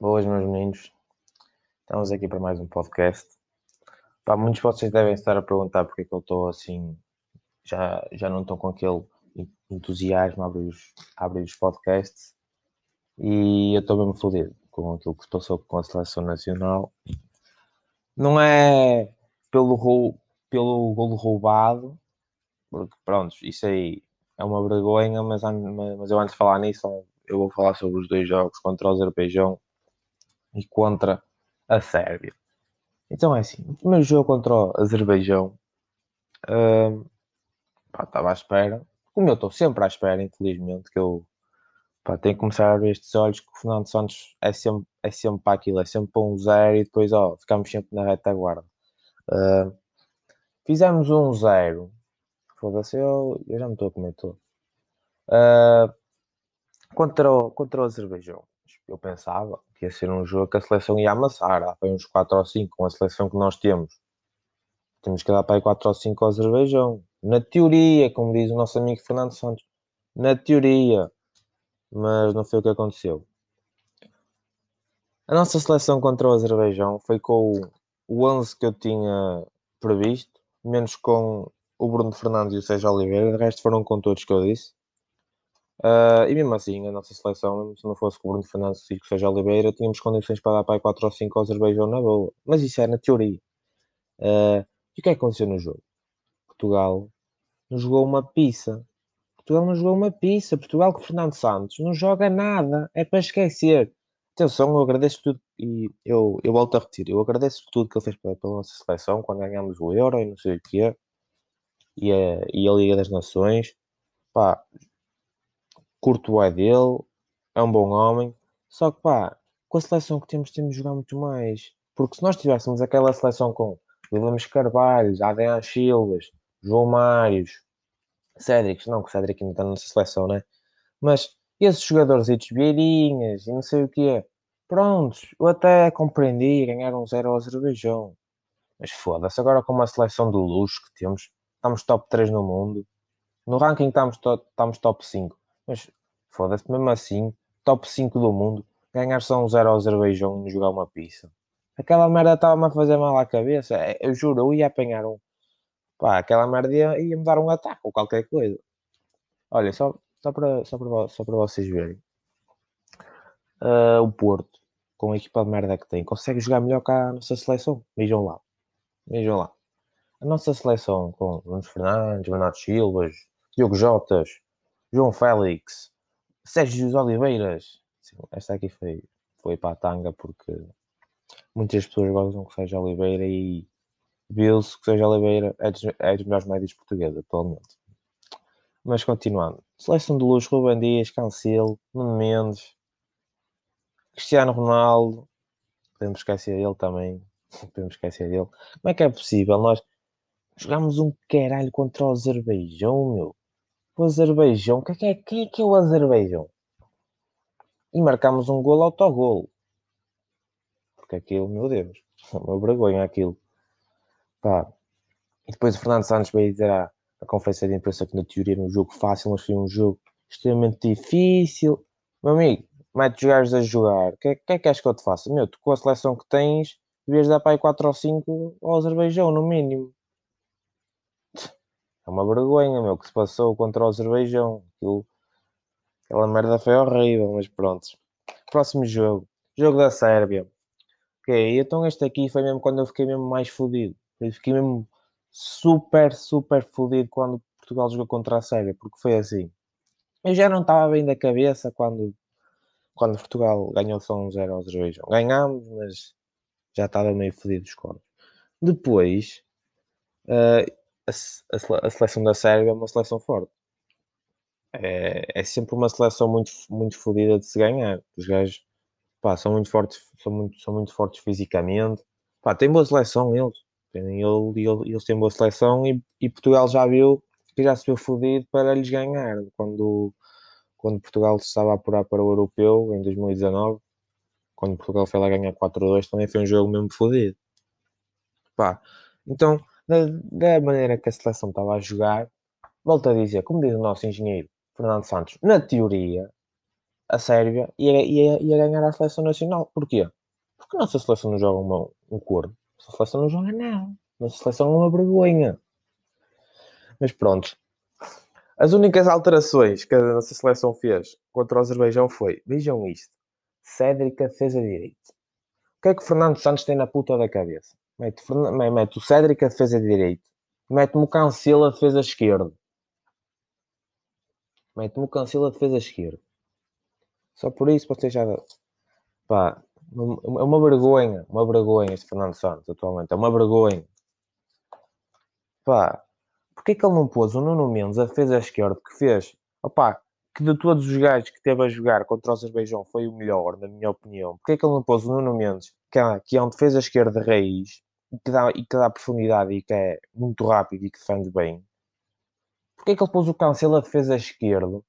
Boas, meus meninos. Estamos aqui para mais um podcast. Pá, muitos de vocês devem estar a perguntar porque é que eu estou assim, já, já não estou com aquele entusiasmo a abrir os, a abrir os podcasts e eu estou mesmo fodido com aquilo que se passou com a seleção nacional. Não é pelo, pelo golo roubado, porque pronto, isso aí é uma vergonha, mas, mas eu antes de falar nisso, eu vou falar sobre os dois jogos contra o Azerbaijão e contra a Sérvia. Então é assim, o primeiro jogo contra o Azerbaijão uh, pá, estava à espera, como eu estou sempre à espera, infelizmente, que eu pá, tenho que começar a abrir estes olhos que o Fernando Santos é sempre, é sempre para aquilo, é sempre para um zero e depois ó, ficamos sempre na retaguarda. Uh, fizemos um zero, foda-se, eu, eu já me estou a comer todo. Uh, contra, o, contra o Azerbaijão eu pensava que ia ser um jogo que a seleção ia amassar. Há uns 4 ou 5 com a seleção que nós temos. Temos que dar para aí 4 ou 5 ao Azerbaijão. Na teoria, como diz o nosso amigo Fernando Santos. Na teoria. Mas não foi o que aconteceu. A nossa seleção contra o Azerbaijão foi com o 11 que eu tinha previsto, menos com o Bruno Fernandes e o Sérgio Oliveira. O resto foram com todos que eu disse. Uh, e mesmo assim, a nossa seleção, se não fosse com o Bruno Fernandes e que seja Oliveira, tínhamos condições para dar para aí 4 ou 5 ao Azerbaijão na boa. Mas isso é na teoria. Uh, e o que é que aconteceu no jogo? Portugal não jogou uma pizza. Portugal não jogou uma pizza. Portugal com Fernando Santos não joga nada. É para esquecer. Atenção, eu agradeço tudo e eu, eu volto a repetir. Eu agradeço tudo que ele fez pela, pela nossa seleção quando ganhámos o Euro e não sei o que. E a, e a Liga das Nações. Pá, curto o dele, é um bom homem, só que pá, com a seleção que temos, temos de jogar muito mais. Porque se nós tivéssemos aquela seleção com Williams Carvalhos, Adrian Silvas, João Mários, Cédric, não, que o Cédric ainda está na nossa seleção, né? Mas esses jogadores e Vieirinhas e não sei o que é, prontos, eu até compreendi ganhar um zero ao Azerbaijão. Mas foda-se, agora com uma seleção de luxo que temos, estamos top 3 no mundo. No ranking estamos, to estamos top 5. Mas foda-se, mesmo assim, top 5 do mundo, ganhar só um 0 ao Azerbaijão e jogar uma pizza. Aquela merda estava-me a fazer mal à cabeça. É, eu juro, eu ia apanhar um. Pá, aquela merda ia, ia me dar um ataque ou qualquer coisa. Olha, só, só, para, só, para, só vocês verem. Uh, o Porto, com a equipa de merda que tem, consegue jogar melhor que a nossa seleção. Vejam lá. Vejam lá. A nossa seleção com Nunes Fernandes, Bernardo Silvas, Diogo Jotas, João Félix, Sérgio Oliveiras. Esta aqui foi, foi para a tanga porque muitas pessoas gostam que seja Oliveira e viu-se que seja Oliveira é dos, é dos melhores médios portugueses atualmente. Mas continuando. Seleção de luz, Ruben Dias, Cancelo, Nuno Mendes, Cristiano Ronaldo. Podemos esquecer dele também. Podemos esquecer dele. Como é que é possível? Nós jogamos um caralho contra o Azerbaijão, meu o Azerbaijão. Quem é, quem é que é o Azerbaijão? E marcámos um golo autogolo. Porque aquilo, meu Deus, é uma vergonha aquilo. Pá. E depois o Fernando Santos veio dizer à, à conferência de imprensa que na teoria era um jogo fácil, mas foi um jogo extremamente difícil. Meu amigo, mete gajos a jogar. O que, que é que acho que eu te faço? Meu, tu com a seleção que tens, devias dar para aí 4 ou 5 ao Azerbaijão, no mínimo. É uma vergonha, meu, que se passou contra o Azerbaijão. Aquilo, aquela merda foi horrível, mas pronto. Próximo jogo. Jogo da Sérvia. Ok, então este aqui foi mesmo quando eu fiquei mesmo mais fodido. Eu fiquei mesmo super, super fodido quando Portugal jogou contra a Sérvia, porque foi assim. Eu já não estava bem da cabeça quando, quando Portugal ganhou só um 0 ao Azerbaijão. Ganhámos, mas já estava meio fodido os corpos. Depois, uh, a, a, seleção da Sérvia é uma seleção forte. É, é sempre uma seleção muito, muito fodida de se ganhar. Os gajos pá, são muito fortes, são muito, são muito fortes fisicamente. Pá, tem boa seleção eles. Eles, eles têm boa seleção e, e Portugal já viu que já se viu fodido para lhes ganhar. Quando, quando Portugal se estava a apurar para o Europeu em 2019, quando Portugal foi lá ganhar 4-2, também foi um jogo mesmo fodido. Pá, então da, da maneira que a seleção estava a jogar, volto a dizer, como diz o nosso engenheiro Fernando Santos, na teoria, a Sérvia ia, ia, ia ganhar a seleção nacional. Porquê? Porque a nossa seleção não joga uma, um corno. A nossa seleção não joga nada. A nossa seleção é uma vergonha. Mas pronto. As únicas alterações que a nossa seleção fez contra o Azerbaijão foi, vejam isto, Cédric a defesa direita. O que é que o Fernando Santos tem na puta da cabeça? Mete, mete o Cédric a defesa direita. Mete-me o Cancelo a defesa esquerda. Mete-me o Cancelo a defesa esquerda. Só por isso você já... Pá, é uma vergonha, uma vergonha este Fernando Santos atualmente. É uma vergonha. Pá, Porquê que ele não pôs o Nuno Mendes, a defesa esquerda, que fez, opá, que de todos os gajos que teve a jogar contra o Azerbaijão foi o melhor, na minha opinião. Porquê que ele não pôs o Nuno Mendes, que é, que é um defesa esquerda de raiz, que, dá, e que dá profundidade e que é muito rápido e que defende bem? Porquê que ele pôs o Cancelo a defesa esquerda,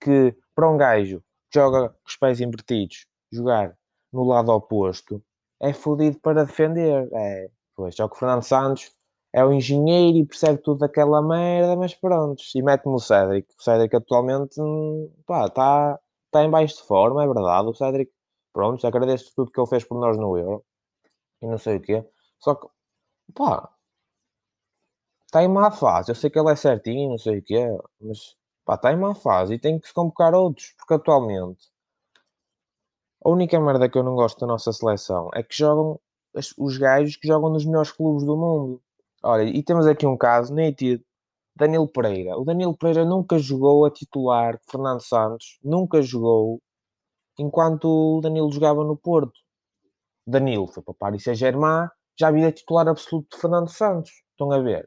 que para um gajo que joga com os pés invertidos, jogar no lado oposto, é fodido para defender. É, pois, já que o Fernando Santos é o engenheiro e percebe tudo daquela merda, mas pronto, e mete-me o Cédric. O Cédric atualmente, hum, está tá em baixo de forma, é verdade. O Cédric, pronto, agradeço tudo que ele fez por nós no Euro e não sei o quê. Só que, pá, está em má fase. Eu sei que ele é certinho, não sei o quê, mas, pá, está em má fase e tem que se convocar outros, porque atualmente a única merda que eu não gosto da nossa seleção é que jogam os gajos que jogam nos melhores clubes do mundo. Olha, e temos aqui um caso nítido. Danilo Pereira. O Danilo Pereira nunca jogou a titular Fernando Santos. Nunca jogou enquanto o Danilo jogava no Porto. Danilo foi para Paris Saint-Germain. Já vi a titular absoluto de Fernando Santos. Estão a ver?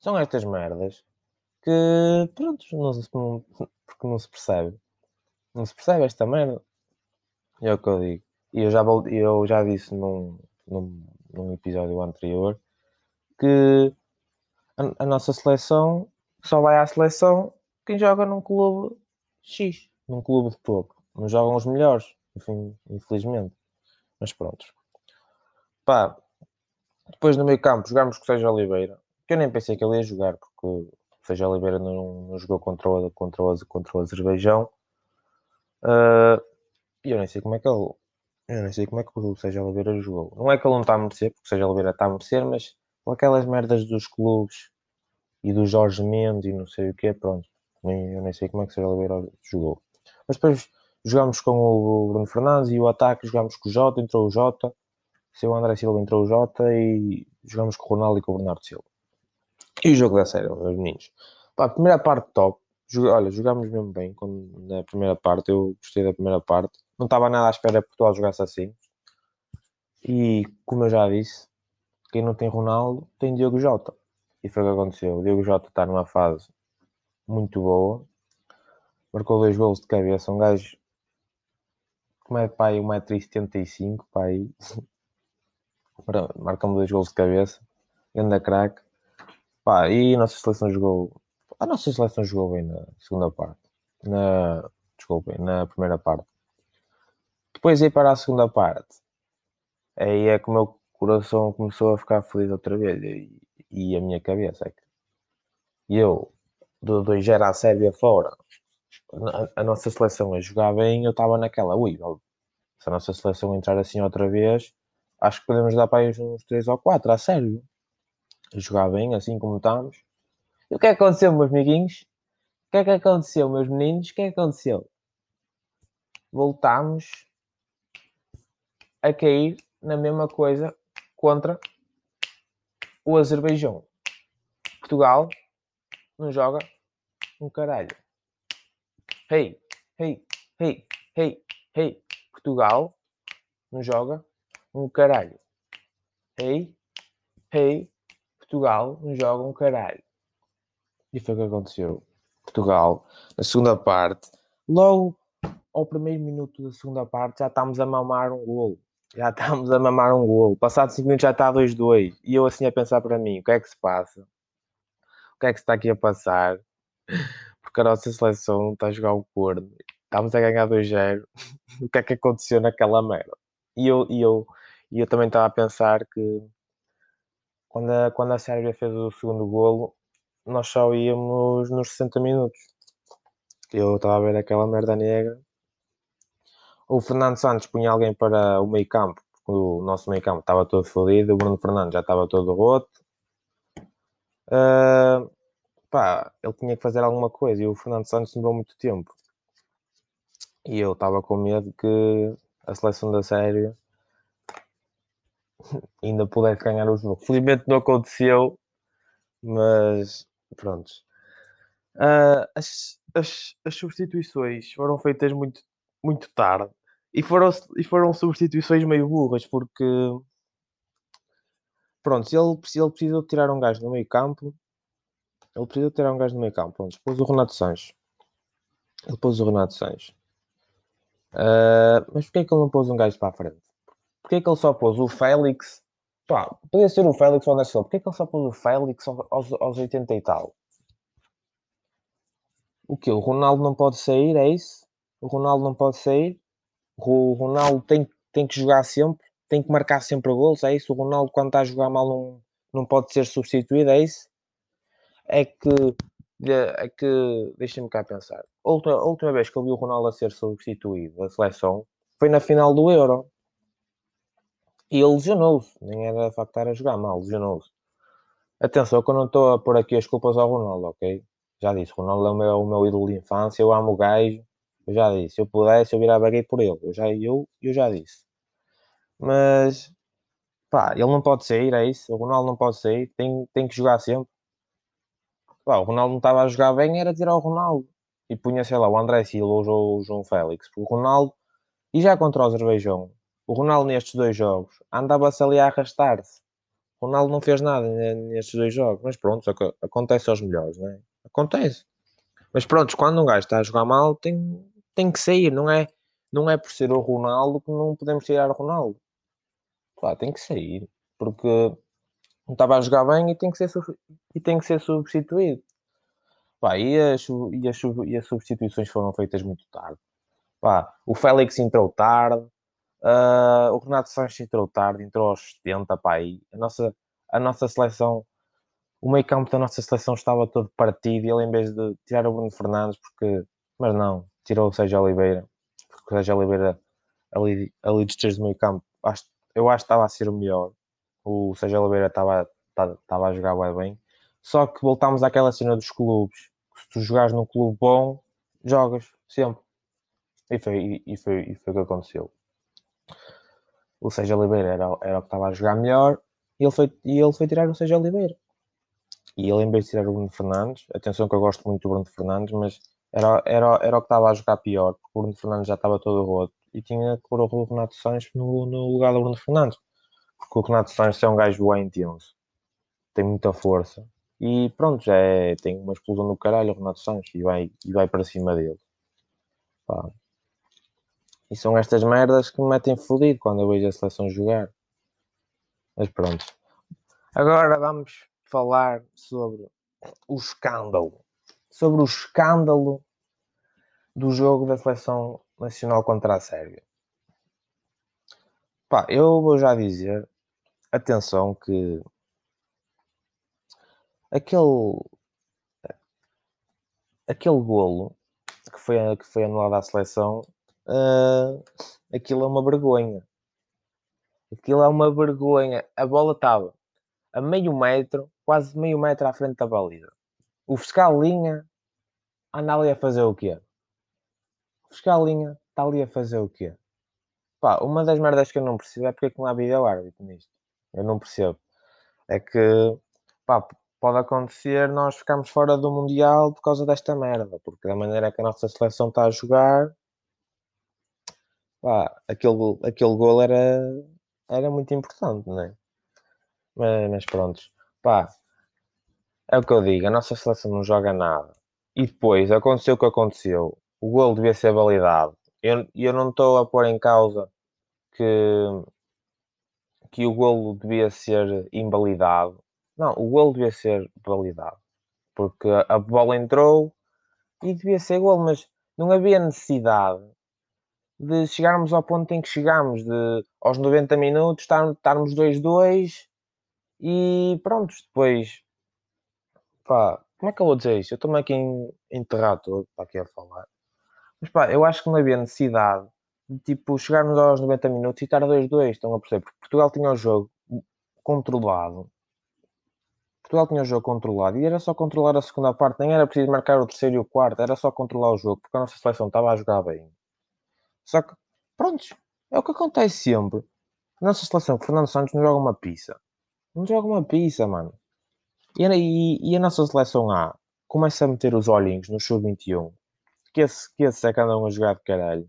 São estas merdas que, pronto, não não, porque não se percebe. Não se percebe esta merda. É o que eu digo. E eu já, eu já disse num, num, num episódio anterior que a, a, nossa seleção só vai à seleção quem joga num clube X, num clube de topo. Não jogam os melhores, enfim, infelizmente. Mas pronto. Pá, depois no meio campo jogámos com o Sérgio Oliveira, que eu nem pensei que ele ia jogar, porque o Sérgio Oliveira não, não jogou contra o, contra, o, contra o Azerbaijão. Uh, e eu nem sei como é que ele. Eu nem sei como é que o Sérgio Oliveira jogou. Não é que ele não está a merecer, porque o Sérgio Oliveira está a merecer, mas com aquelas merdas dos clubes e do Jorge Mendes e não sei o que, pronto. Eu nem sei como é que o Sérgio Oliveira jogou. Mas depois jogámos com o Bruno Fernandes e o ataque jogámos com o Jota, entrou o Jota, seu André Silva entrou o Jota e jogámos com o Ronaldo e com o Bernardo Silva. E o jogo da série, meus meninos. Pá, primeira parte top. Olha, jogámos mesmo bem na primeira parte. Eu gostei da primeira parte. Não estava nada à espera que Portugal jogasse assim. E como eu já disse, quem não tem Ronaldo tem Diogo Jota. E foi o que aconteceu. O Diogo Jota está numa fase muito boa. Marcou dois gols de cabeça. Um gajo como é pai 1,75m, pai. Marca-me dois gols de cabeça. Anda craque. Pá, e a nossa seleção jogou. A nossa seleção jogou bem na segunda parte. Na. Desculpem, na primeira parte. Depois aí para a segunda parte. Aí é como eu coração começou a ficar feliz outra vez e, e a minha cabeça é que eu, do 2 era a Sérvia fora, a, a, nossa seleção a jogar bem, eu estava naquela, ui, se a nossa seleção entrar assim outra vez, acho que podemos dar para uns 3 ou 4 a Sérvia. A jogar bem, assim como estamos. E o que é que aconteceu, meus amiguinhos? O que é que aconteceu, meus meninos? O que é que aconteceu? Voltámos a cair na mesma coisa contra o Azerbaijão. Portugal não joga um caralho. Hey, hey, hey, hey, hey. Portugal não joga um caralho. Hey, hey. Portugal não joga um caralho. E foi o que aconteceu. Portugal, na segunda parte, logo ao primeiro minuto da segunda parte, já estamos a mamar um golo já estamos a mamar um golo. Passado 5 minutos já está 2-2. E eu assim a pensar para mim, o que é que se passa? O que é que se está aqui a passar? Porque a nossa seleção está a jogar o corno. Estamos a ganhar 2-0. o que é que aconteceu naquela merda? E eu, e eu, e eu também estava a pensar que quando a, quando a Sérvia fez o segundo golo, nós só íamos nos 60 minutos. Eu estava a ver aquela merda negra o Fernando Santos punha alguém para o meio campo, porque o nosso meio campo estava todo fodido, o Bruno Fernandes já estava todo roto. Uh, pá, ele tinha que fazer alguma coisa e o Fernando Santos demorou muito tempo. E eu estava com medo que a seleção da Sérvia ainda pudesse ganhar o jogo. Felizmente não aconteceu, mas pronto. Uh, as, as, as substituições foram feitas muito, muito tarde e foram, e foram substituições meio burras porque pronto, ele, ele precisou tirar um gajo no meio campo, ele precisou tirar um gajo no meio campo. Pronto, pôs o Renato Sanches. Ele pôs o Renato Sanches. Uh, mas porquê que ele não pôs um gajo para a frente? Porquê que ele só pôs o Félix? Pá, podia ser o Félix ou o Nestor. Porquê que ele só pôs o Félix aos, aos 80 e tal? O que? O Ronaldo não pode sair, é isso? O Ronaldo não pode sair? O Ronaldo tem, tem que jogar sempre? Tem que marcar sempre gols, é isso? O Ronaldo, quando está a jogar mal, não, não pode ser substituído, é isso? É que é que deixem-me cá pensar. A última, a última vez que eu vi o Ronaldo a ser substituído da seleção foi na final do Euro. E ele lesionou-se. Nem era de facto estar a jogar mal, lesionou-se. Atenção, que eu não estou a pôr aqui as culpas ao Ronaldo, ok? Já disse, o Ronaldo é o meu, o meu ídolo de infância, eu amo o gajo. Eu já disse, se eu pudesse, eu virava gay por ele. Eu já, eu, eu já disse. Mas, pá, ele não pode sair, é isso. O Ronaldo não pode sair, tem, tem que jogar sempre. Pá, o Ronaldo não estava a jogar bem, era tirar o Ronaldo. E punha, sei lá, o André Silva ou o João Félix. O Ronaldo, e já contra o Azerbaijão, o Ronaldo nestes dois jogos andava-se ali a arrastar-se. Ronaldo não fez nada nestes dois jogos. Mas pronto, acontece aos melhores, não é? Acontece. Mas pronto, quando um gajo está a jogar mal, tem, tem que sair, não é? Não é por ser o Ronaldo que não podemos tirar o Ronaldo. Pá, tem que sair. Porque não estava a jogar bem e tem que ser, e tem que ser substituído. Pá, e, as, e, as, e as substituições foram feitas muito tarde. Pá, o Félix entrou tarde, uh, o Renato Sanches entrou tarde, entrou aos 70. Pá, a, nossa, a nossa seleção, o meio campo da nossa seleção estava todo partido e ele, em vez de tirar o Bruno Fernandes, porque, mas não, tirou o Sérgio Oliveira, porque o Sérgio Oliveira ali, ali dos três do meio campo, acho, eu acho que estava a ser o melhor o Sérgio Oliveira estava a jogar bem. Só que voltámos àquela cena dos clubes. Se tu jogares num clube bom, jogas sempre. E foi, e, foi, e foi o que aconteceu. O Sérgio Oliveira era, era o que estava a jogar melhor e ele foi, e ele foi tirar o Sérgio Oliveira. E ele, em vez de tirar o Bruno Fernandes, atenção que eu gosto muito do Bruno Fernandes, mas era, era, era o que estava a jogar pior, porque o Bruno Fernandes já estava todo roto e tinha que pôr o Renato Sanches no, no lugar do Bruno Fernandes porque o Renato Sanches é um gajo bem intenso, tem muita força e pronto, já é, tem uma explosão do caralho o Renato Sanches e vai, e vai para cima dele. Pá. E são estas merdas que me metem fodido quando eu vejo a seleção jogar. Mas pronto. Agora vamos falar sobre o escândalo. Sobre o escândalo do jogo da seleção nacional contra a Sérvia. Pá, eu vou já dizer atenção que aquele aquele golo que foi, que foi anulado à seleção uh, aquilo é uma vergonha aquilo é uma vergonha a bola estava a meio metro quase meio metro à frente da baliza o fiscal linha anda ali a fazer o quê? o fiscal linha está ali a fazer o quê? Pá, uma das merdas que eu não percebo é porque é que não há vídeo árbitro nisto eu não percebo. É que, pá, pode acontecer nós ficarmos fora do Mundial por causa desta merda, porque da maneira que a nossa seleção está a jogar, pá, aquele, aquele gol era, era muito importante, não é? Mas, mas pronto, pá, é o que eu digo, a nossa seleção não joga nada. E depois aconteceu o que aconteceu. O gol devia ser validado. Eu, eu não estou a pôr em causa que que o golo devia ser invalidado. Não, o golo devia ser validado. Porque a bola entrou e devia ser golo, mas não havia necessidade de chegarmos ao ponto em que chegámos, de aos 90 minutos estarmos 2-2 e pronto, depois pá, como é que eu vou dizer isto? Eu estou-me aqui enterrado todo para aqui a falar. Mas pá, eu acho que não havia necessidade tipo, chegarmos aos 90 minutos e estar 2-2, estão a perceber? Porque Portugal tinha o jogo controlado. Portugal tinha o jogo controlado e era só controlar a segunda parte, nem era preciso marcar o terceiro e o quarto, era só controlar o jogo, porque a nossa seleção estava a jogar bem. Só que, pronto, é o que acontece sempre. A nossa seleção, Fernando Santos, não joga uma pizza. Não joga uma pizza, mano. E, e, e a nossa seleção A começa a meter os olhinhos no sub-21, que esse, que esse é que andam a jogar de caralho.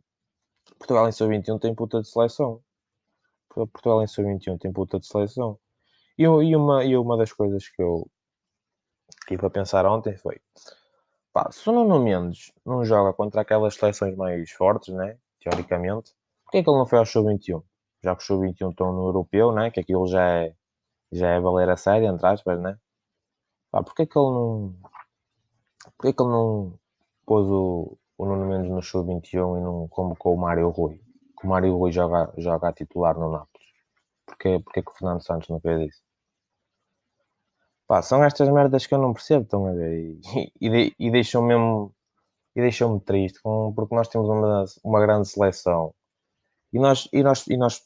Portugal em sub-21 tem puta de seleção. Portugal em sub-21 tem puta de seleção. E, e, uma, e uma das coisas que eu tive a pensar ontem foi: pá, se o Nuno Mendes não joga contra aquelas seleções mais fortes, né? Teoricamente, porquê é que ele não foi ao sub-21? Já que o sub-21 estão no europeu, né? Que aquilo já é, já é valer a sério, entre aspas, né? Pá, porquê é que ele não. Porquê é que ele não pôs o, o Nuno Mendes no sub-21 e não convocou o Mário Rui? Que o Mário Rui joga, joga a titular no Nápoles. Porquê, porquê que o Fernando Santos não fez isso? Pá, são estas merdas que eu não percebo, estão a ver? E, e, e deixam mesmo e deixou-me triste, porque nós temos uma, uma grande seleção e nós, e, nós, e nós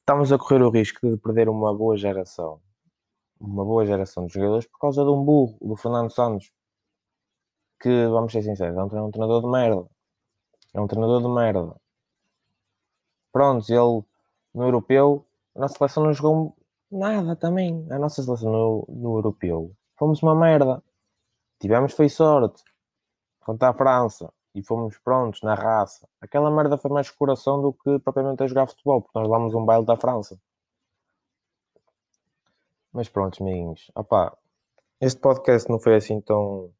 estamos a correr o risco de perder uma boa geração, uma boa geração de jogadores por causa de um burro, do Fernando Santos, que, vamos ser sinceros, é um, treinador de merda. É um treinador de merda. Pronto, ele no europeu, a nossa seleção não jogou nada também. A nossa seleção no, no europeu fomos uma merda. Tivemos foi sorte contra a França e fomos prontos na raça. Aquela merda foi mais coração do que propriamente a jogar futebol, porque nós damos um baile da França. Mas pronto, amiguinhos. Opá, este podcast não foi assim tão,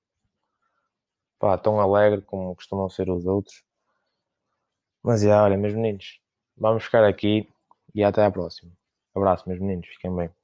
tão alegre como costumam ser os outros. Mas é, olha, meus meninos, vamos ficar aqui e até à próxima. Abraço, meus meninos, fiquem bem.